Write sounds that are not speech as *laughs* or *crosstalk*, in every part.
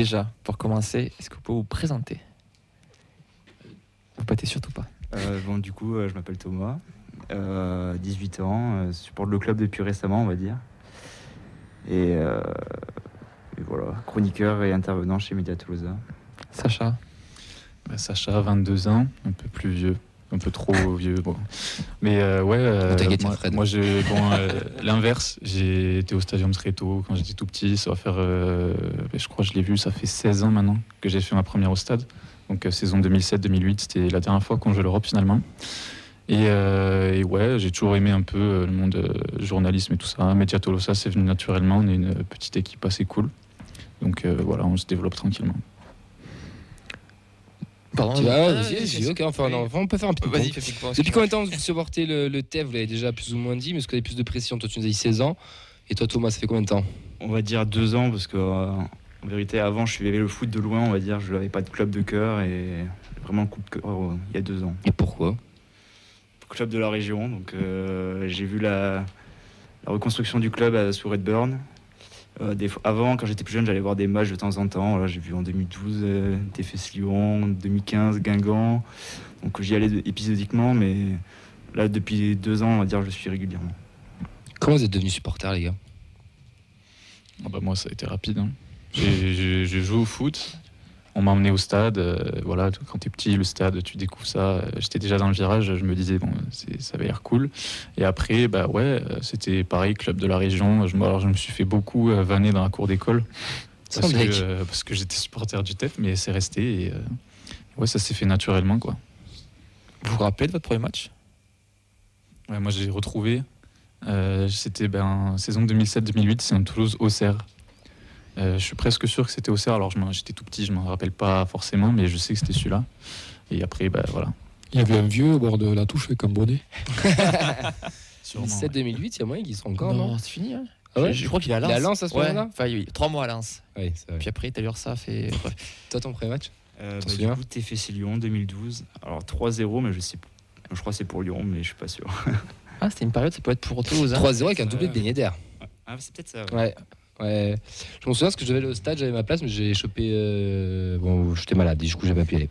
déjà, pour commencer, est-ce que vous pouvez vous présenter? Vous pâtez surtout pas. Euh, bon, du coup, euh, je m'appelle Thomas, euh, 18 ans, euh, supporte le club depuis récemment, on va dire. Et, euh, et voilà, chroniqueur et intervenant chez Media Tolosa. Sacha? Bah, Sacha, 22 ans, un peu plus vieux, un peu trop vieux. Bon. Mais euh, ouais, euh, moi, moi, je, bon, euh, l'inverse, j'ai été au Stadium très tôt quand j'étais tout petit. Ça va faire, euh, je crois, que je l'ai vu, ça fait 16 ans maintenant que j'ai fait ma première au stade. Donc saison 2007-2008, c'était la dernière fois qu'on jouait l'Europe finalement. Et, et ouais, j'ai toujours aimé un peu le monde journalisme et tout ça. Media Tolosa, c'est venu naturellement. On est une petite équipe assez cool. Donc voilà, on se développe tranquillement. Pardon Tu vas, Ah, vas-y, vas-y, vas-y, ok, enfin, oui. non, on peut faire un petit Vas-y, Depuis combien de temps vous supportez le, le TEF Vous l'avez déjà plus ou moins dit, mais est-ce que vous avez plus de pression Toi, tu nous as dit 16 ans. Et toi, Thomas, ça fait combien de temps On va dire deux ans, parce que euh, en vérité, avant, je suivais le foot de loin, on va dire. Je n'avais pas de club de cœur et vraiment le coup de cœur euh, il y a deux ans. Et pourquoi Club de la région, donc euh, j'ai vu la, la reconstruction du club à, sous Redburn. Euh, des fois- avant, quand j'étais plus jeune, j'allais voir des matchs de temps en temps. Voilà, j'ai vu en 2012 euh, TFS Lyon, 2015 Guingamp. Donc j'y allais épisodiquement, mais là, depuis deux ans, on va dire, je suis régulièrement. Comment vous êtes devenus supporters, les gars? Ah bah moi, ça a été rapide. hein. J'ai joué au foot. On m'a emmené au stade. euh, voilà, quand t'es petit, le stade, tu découvres ça. Euh, J'étais déjà dans le virage. Je me disais, bon, ça va l'air cool. Et après, bah ouais, euh, c'était pareil, club de la région. Je, me- alors, je me suis fait beaucoup euh, vanner dans la cour d'école. Parce que, blague. euh, parce que j'étais supporter du TEF, mais c'est resté. Et, euh, ouais, ça s'est fait naturellement, quoi. Vous vous rappelez de votre premier match? Ouais, moi, j'ai retrouvé. c'était ben, saison 2007-2008, c'est un Toulouse-Auxerre. Euh, je suis presque sûr que c'était Auxerre. Alors, je m'en- j'étais tout petit, je m'en rappelle pas forcément, mais je sais que c'était celui-là. Et après, bah, voilà. Il y avait un vieux au bord de la touche avec un bonnet. *laughs* Sûrement, 2007-2008, il y a moyen qu'ils seront encore, non, c'est fini. Hein Ah ouais je, je crois qu'il est à Il est Lens. à Lens à ce Ouais, moment-là Enfin, oui, trois mois à Lens. Oui, c'est vrai. Puis après, t'as ça fait. Bref. Toi, ton premier match Euh, bah, du coup, TFC Lyon 2012. Alors 3-0, mais je sais plus. Je crois que c'est pour Lyon, mais je suis pas sûr. Ah, c'était une période, ça peut être pour *laughs* Toulouse. hein. 3-0 avec un doublé de Ben Yedder. Ah, c'est peut-être ça. Ouais. Ouais. Je me souviens parce que je devais aller au stade, j'avais ma place, mais j'ai chopé. euh, Bon, j'étais malade, du coup, j'avais pas pu y aller.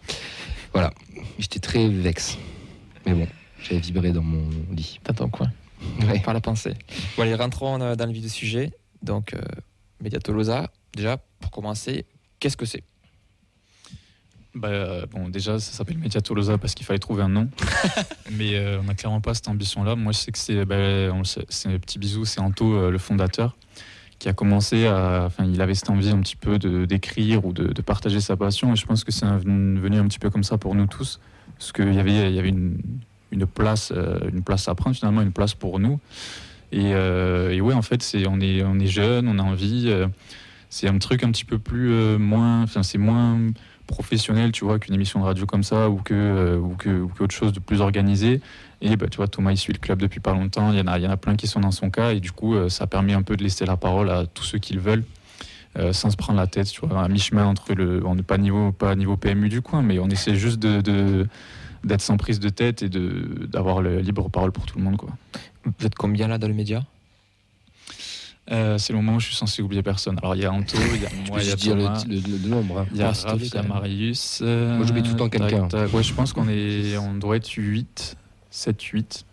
Voilà. J'étais très vexe. Mais bon, j'avais vibré dans mon lit. Dans ton coin. Ouais. Par la pensée. Bon, allez, rentrons euh, dans le vif du sujet. Donc, euh, Media Tolosa, déjà, pour commencer, qu'est-ce que c'est? Bah, euh, bon, déjà, ça s'appelle Media Tolosa parce qu'il fallait trouver un nom. *laughs* Mais euh, on n'a clairement pas cette ambition-là. Moi, je sais que c'est, bah, on le sait, c'est un petit bisou, c'est Anto, euh, le fondateur, qui a commencé à. Enfin, il avait cette envie un petit peu de, d'écrire ou de, partager sa passion. Et je pense que c'est venu un petit peu comme ça pour nous tous. Parce qu'il y avait, y avait une, une, place, euh, une place à prendre, finalement, une place pour nous. Et, euh, ouais, en fait, c'est, on, est, on est jeune, on a envie. euh, c'est un truc un petit peu plus euh, moins. Enfin, c'est moins professionnel, tu vois, qu'une émission de radio comme ça ou que euh, ou que ou qu'autre chose de plus organisé. Et bah, tu vois, Thomas il suit le club depuis pas longtemps. Il y en a y en a plein qui sont dans son cas et du coup euh, ça permet un peu de laisser la parole à tous ceux qui le veulent. euh, sans se prendre la tête, tu vois, à mi-chemin entre le, on n'est pas niveau, pas niveau PMU du coin, mais on essaie juste de, d'être sans prise de tête et d'avoir le libre parole pour tout le monde, quoi. Vous êtes combien là dans le média Euh, c'est le moment où je suis censé oublier personne. Alors il y a Anto, il y a *laughs* moi, il y a Thomas. le- le- le nombre. hein. Il y a Raph, il y a. Marius. euh, Moi, j'oublie tout le temps tac, quelqu'un. Ouais, je pense qu'on est, on doit être 8, 7, 8.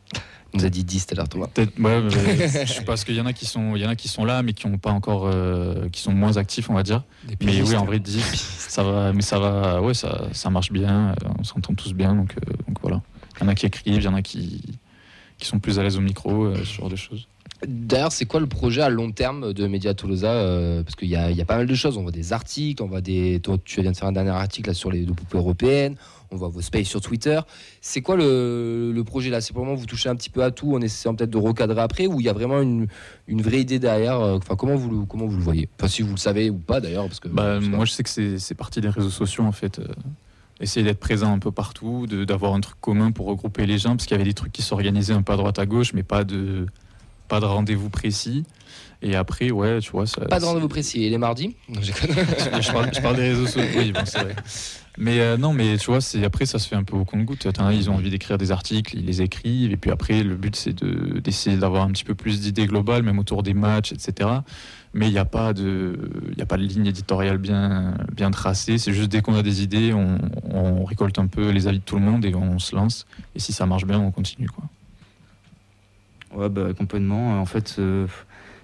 On nous a dit 10 tout à l'heure, Thomas. Peut-être, ouais, mais *laughs* je pense qu'il y en a qui sont, il y en a qui sont là, mais qui ont pas encore, euh, qui sont moins actifs, on va dire. Mais oui, en vrai, 10, ça va, mais ça va, ouais, ça, ça marche bien, euh, on s'entend tous bien, donc, euh, donc voilà. Il y en a qui écrivent, il y en a qui, qui sont plus à l'aise au micro, euh, ce genre de choses. D'ailleurs, c'est quoi le projet à long terme de Media Tolosa euh, Parce qu'il y, a il y a pas mal de choses. On voit des articles, on voit des. Toi, tu viens de faire un dernier article là, sur les deux poupées européennes. On voit vos spaces sur Twitter. C'est quoi le, le projet là? C'est pour le moment vous touchez un petit peu à tout en essayant peut-être de recadrer après ou il y a vraiment une, une vraie idée derrière euh, Enfin, comment vous, le, comment vous le voyez? Enfin, si vous le savez ou pas d'ailleurs. Parce que Bah, moi, je sais que c'est parti des réseaux sociaux, en fait. euh, essayer d'être présent un peu partout, d'avoir un truc commun pour regrouper les gens, parce qu'il y avait des trucs qui s'organisaient un peu à droite à gauche, mais pas de pas de rendez-vous précis. Et après, ouais, tu vois. Ça, Pas de rendez-vous précis. Et les mardis Non, *laughs* je parle, je parle des réseaux sociaux. Oui, bon, c'est vrai. Mais euh, non, mais tu vois, c'est après ça se fait un peu au compte-goutte. Ils ont envie d'écrire des articles, ils les écrivent, et puis après le but c'est de d'essayer d'avoir un petit peu plus d'idées globales, même autour des matchs, etc. Mais il n'y a pas de, il a pas de ligne éditoriale bien bien tracée. C'est juste dès qu'on a des idées, on, on récolte un peu les avis de tout le monde et on se lance. Et si ça marche bien, on continue quoi. Ouais, bah, complètement. En fait, euh,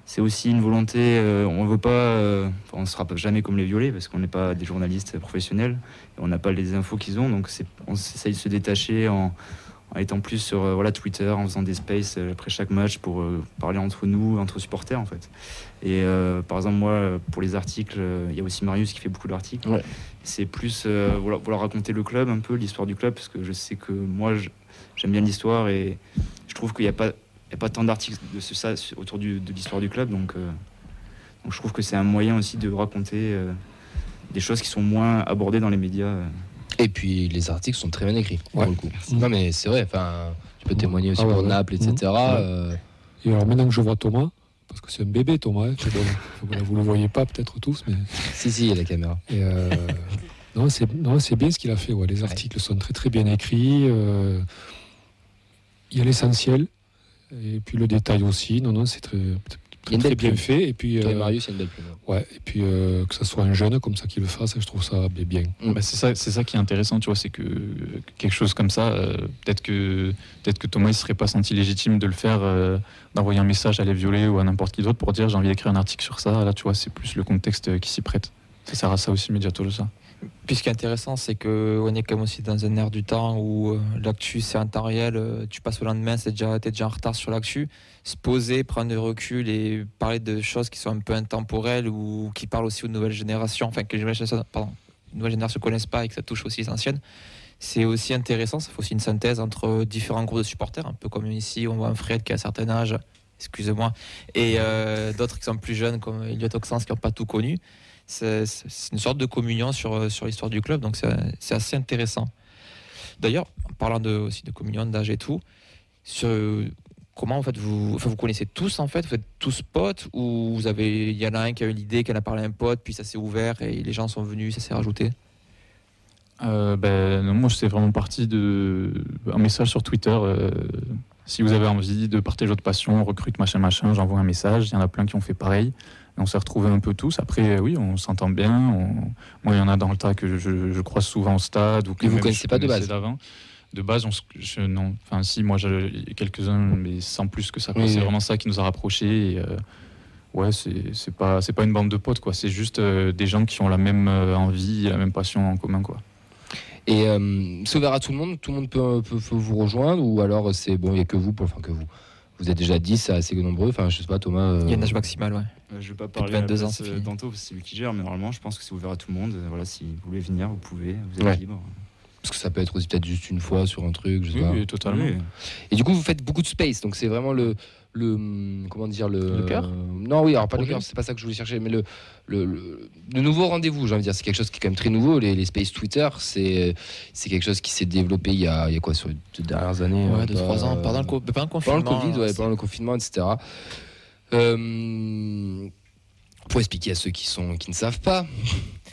c'est aussi une volonté. euh, on veut pas. euh, on ne sera jamais comme les violets parce qu'on n'est pas des journalistes professionnels. Et on n'a pas les infos qu'ils ont. Donc, on essaye de se détacher en, en étant plus sur euh, voilà, Twitter, en faisant des spaces euh, après chaque match pour euh, parler entre nous, entre supporters en fait. Et euh, par exemple, moi, euh, pour les articles, euh, il y a aussi Marius qui fait beaucoup d'articles. Ouais. C'est plus euh, voilà, vouloir raconter le club un peu, l'histoire du club, parce que je sais que moi, j'aime bien l'histoire et je trouve qu'il n'y a pas n'y a pas tant d'articles de ce, ça autour du- de l'histoire du club, donc, euh, donc je trouve que c'est un moyen aussi de raconter euh, des choses qui sont moins abordées dans les médias. euh. Et puis les articles sont très bien écrits pour Ouais. le coup. Non mais c'est vrai. Enfin, tu peux témoigner aussi Ah pour ouais. Naples, etc. Mm. Ouais. euh, Et alors maintenant que je vois Thomas, parce que c'est un bébé Thomas, hein, bon, vous ne le voyez pas peut-être tous, mais *laughs* Si si, il y a la caméra. et, euh, non, c'est non, c'est bien ce qu'il a fait. ouais. Les articles sont très très bien écrits. euh, il y a l'essentiel et puis le détail aussi. Non non, c'est très très, bien plume. fait. Et puis euh, Marius, c'est une belle plume. ouais, et puis euh, que ce soit un jeune comme ça qui le fasse, je trouve ça bien. Mm. Bah, c'est ça, c'est ça qui est intéressant, tu vois, c'est que quelque chose comme ça, euh, peut-être que peut-être que Thomas il serait pas senti légitime de le faire, euh, d'envoyer un message à les violets ou à n'importe qui d'autre pour dire j'ai envie d'écrire un article sur ça. Là, tu vois, c'est plus le contexte qui s'y prête. Ça sert à ça aussi, Mediatolosa. Puis ce qui est intéressant, c'est qu'on est quand même aussi dans un air du temps où euh, l'actu c'est en temps réel, euh, tu passes au lendemain, c'est déjà, t'es déjà en retard sur l'actu. Se poser, prendre du recul et parler de choses qui sont un peu intemporelles ou qui parlent aussi aux nouvelles générations, enfin que les nouvelles générations, pardon, les nouvelles générations ne connaissent pas et que ça touche aussi les anciennes. C'est aussi intéressant, ça fait aussi une synthèse entre différents groupes de supporters, un peu comme ici, on voit un Fred qui a un certain âge, excusez-moi, et euh, d'autres qui sont plus jeunes comme Elliot Oxens qui n'ont pas tout connu c'est une sorte de communion sur, sur l'histoire du club, donc c'est assez intéressant. D'ailleurs, en parlant de, aussi de communion, d'âge et tout, comment en fait vous, enfin, vous connaissez tous en fait, vous êtes tous potes ou vous avez, il y en a un qui a eu l'idée, qui en a parlé à un pote, puis ça s'est ouvert et les gens sont venus, ça s'est rajouté? Euh, ben, non, moi, c'est vraiment parti de un message sur Twitter. euh, si vous avez envie de partager votre passion, on recrute machin machin, j'envoie un message. Il y en a plein qui ont fait pareil. On s'est retrouvés un peu tous. Après, euh, oui, on s'entend bien. on- Moi, il y en a dans le tas que je, je croise souvent au stade ou que Mais vous même connaissez pas de base. De base, on se- je, non. Enfin, si, moi, quelques-uns, mais sans plus que ça. Oui, c'est oui. vraiment ça qui nous a rapprochés. Et, euh, ouais, c'est c'est pas, c'est pas une bande de potes, quoi. C'est juste euh, des gens qui ont la même euh, envie, la même passion en commun, quoi. Et euh, c'est ouvert à tout le monde Tout le monde peut, peut- peut vous rejoindre Ou alors c'est bon, il n'y a que vous pour, Enfin, que vous. Vous êtes déjà 10, c'est assez nombreux. Enfin, je sais pas, Thomas. euh, Il y a un âge maximal, ouais. Euh, Je vais pas parler à la 22 ans, euh, d'Anto, parce que c'est lui qui gère, mais normalement, je pense que c'est ouvert à tout le monde. Euh, Voilà, si vous voulez venir, vous pouvez, vous êtes Ouais. libre. Parce que ça peut être aussi peut-être juste une fois sur un truc. Je sais Oui, pas. oui, totalement. Oui. Et du coup, vous faites beaucoup de space. Donc c'est vraiment le. le comment dire le, Le cœur Non, oui, alors pas le cœur, c'est pas ça que je voulais chercher, mais le, le, le- le nouveau rendez-vous, j'ai envie de dire, c'est quelque chose qui est quand même très nouveau. Les, les space Twitter, c'est c'est quelque chose qui s'est développé il y a, il y a quoi sur les deux dernières années Ouais, euh, 2-3 ans, pendant le, co- pendant le Pendant confinement. le Covid, ouais, c'est- pendant le confinement, etc. Euh, pour expliquer à ceux qui, sont, qui ne savent pas.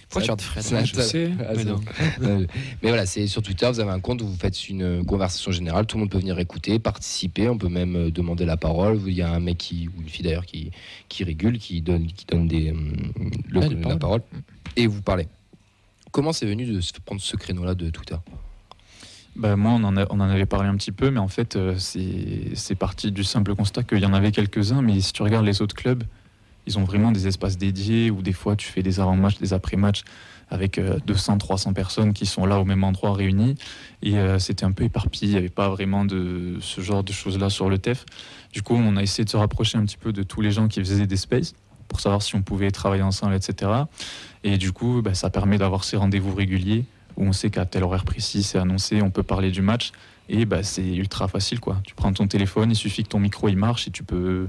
Pourquoi tu Fred? Ça- je sais, Ah, mais non. bon. *laughs* mais voilà, c'est sur Twitter, vous avez un compte où vous faites une conversation générale, tout le monde peut venir écouter, participer, on peut même euh, demander la parole. Il y a un mec qui, ou une fille d'ailleurs qui, qui régule, qui donne, qui donne des, le- des la parole, et vous parlez. Comment c'est venu de prendre ce créneau-là de Twitter? Bah, moi, on en, avait parlé un petit peu, mais en fait, euh, c'est parti du simple constat qu'il y en avait quelques-uns, mais si tu regardes les autres clubs, ils ont vraiment des espaces dédiés où des fois tu fais des avant-matchs, des après-matchs avec euh, 200, 300 personnes qui sont là au même endroit réunies. Et euh, c'était un peu éparpillé, il n'y avait pas vraiment de ce genre de choses-là sur le TEF. Du coup, on a essayé de se rapprocher un petit peu de tous les gens qui faisaient des spaces pour savoir si on pouvait travailler ensemble, etc. Et du coup, bah, ça permet d'avoir ces rendez-vous réguliers où on sait qu'à tel horaire précis, c'est annoncé, on peut parler du match. Et bah, c'est ultra facile. quoi. Tu prends ton téléphone, il suffit que ton micro il marche et tu peux,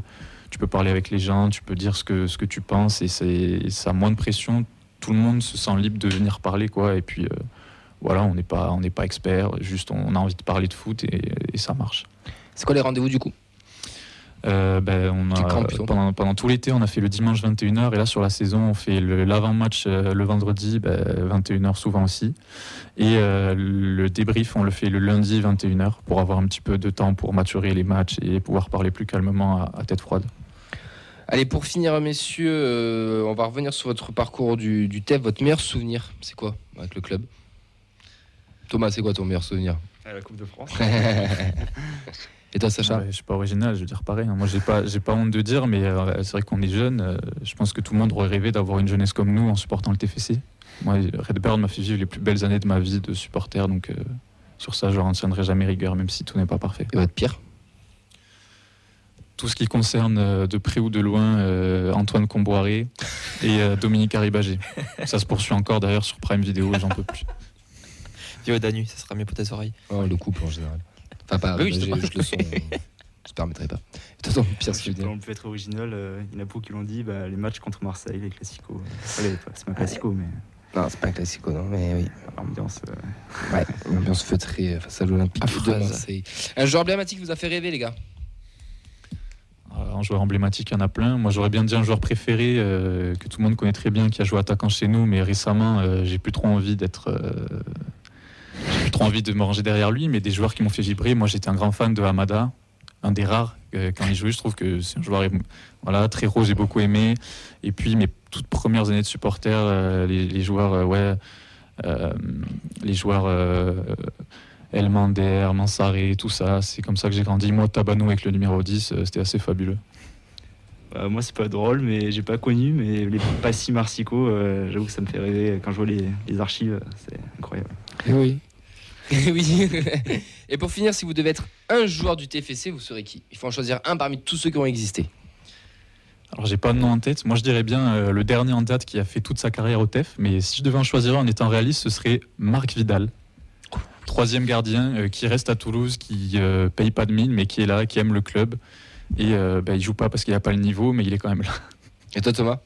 tu peux parler avec les gens, tu peux dire ce que, ce que tu penses et c'est, ça a moins de pression. Tout le monde se sent libre de venir parler. quoi. Et puis euh, voilà, on n'est pas, on n'est pas expert, juste on a envie de parler de foot et, et ça marche. C'est quoi les rendez-vous du coup? Euh, ben, on a, pendant, pendant tout l'été, on a fait le dimanche 21h et là sur la saison, on fait l'avant-match euh, le vendredi, ben, 21h souvent aussi. Et euh, le débrief, on le fait le lundi 21h pour avoir un petit peu de temps pour maturer les matchs et pouvoir parler plus calmement à, à tête froide. Allez, pour finir, messieurs, euh, on va revenir sur votre parcours du, du TEF. Votre meilleur souvenir, c'est quoi avec le club? Thomas, c'est quoi ton meilleur souvenir? À la Coupe de France. *laughs* Et toi, Sacha Ouais, je suis pas original, je veux dire pareil. hein. Moi, j'ai pas, j'ai pas honte de dire, mais euh, c'est vrai qu'on est jeune. euh, je pense que tout le monde aurait rêvé d'avoir une jeunesse comme nous en supportant le TFC. Moi, Redburn m'a fait vivre les plus belles années de ma vie de supporter, donc euh, sur ça, je ne retiendrai jamais rigueur, même si tout n'est pas parfait. Et votre pire? Tout ce qui concerne euh, de près ou de loin euh, Antoine Comboiré et euh, Dominique Arribagé. Ça se poursuit encore d'ailleurs sur Prime Vidéo, j'en peux plus. Vieux Danu, ça sera mieux pour tes oreilles. Oh, Le couple en général. Enfin, pas. Oui, je, je le sens. euh, *laughs* je ne permettrai pas. Ton pire souvenir On peut être original. euh, Il y en a beaucoup qui l'ont dit. Bah, les matchs contre Marseille, les classicos. Allez, c'est pas classico, mais Non, c'est pas un classico, non, mais oui. l'ambiance. euh, Ouais, l'ambiance feutrée euh, face à l'Olympique de Affreuse. Marseille. Un joueur emblématique vous a fait rêver, les gars Euh, Un joueur emblématique, il y en a plein. Moi, j'aurais bien dit un joueur préféré euh, que tout le monde connaît très bien, qui a joué attaquant chez nous, mais récemment, euh, j'ai plus trop envie d'être. euh, trop envie de me ranger derrière lui, mais des joueurs qui m'ont fait vibrer. Moi, j'étais un grand fan de Hamada, un des rares. euh, quand il jouait, je trouve que c'est un joueur voilà, très rose, j'ai beaucoup aimé. Et puis, mes toutes premières années de supporter, euh, les, les joueurs, euh, ouais, euh, les joueurs. euh, Elmander, Mansaré, tout ça, c'est comme ça que j'ai grandi. Moi, Tabanou avec le numéro 10, euh, c'était assez fabuleux. bah, moi, c'est pas drôle, mais j'ai pas connu. Mais les Passy Marsico, euh, j'avoue que ça me fait rêver. Quand je vois les, les archives, c'est incroyable. Et oui. *laughs* oui. Et pour finir, si vous devez être un joueur du TFC, vous serez qui? Il faut en choisir un parmi tous ceux qui ont existé. Alors j'ai pas de nom en tête. Moi je dirais bien euh, le dernier en date qui a fait toute sa carrière au TEF. Mais si je devais en choisir un en étant réaliste, ce serait Marc Vidal. Troisième gardien euh, qui reste à Toulouse, qui euh, paye pas de mine, mais qui est là, qui aime le club. Et euh, bah, il joue pas parce qu'il a pas le niveau, mais il est quand même là. Et toi, Thomas?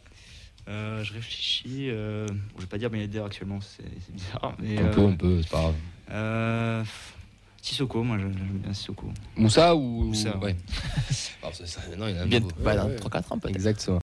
Je réfléchis. euh, bon, je vais pas dire Ben Yedder actuellement, c'est bizarre. Mais, On euh, peut, on peut, c'est pas grave. euh, Sissoko, moi j'aime bien Sissoko. Moussa ou. Moussa, Ouais. *laughs* Non, il y en a un Bien, nouveau. bah, Ouais, dans ouais. 3-4 ans peut-être. Exactement.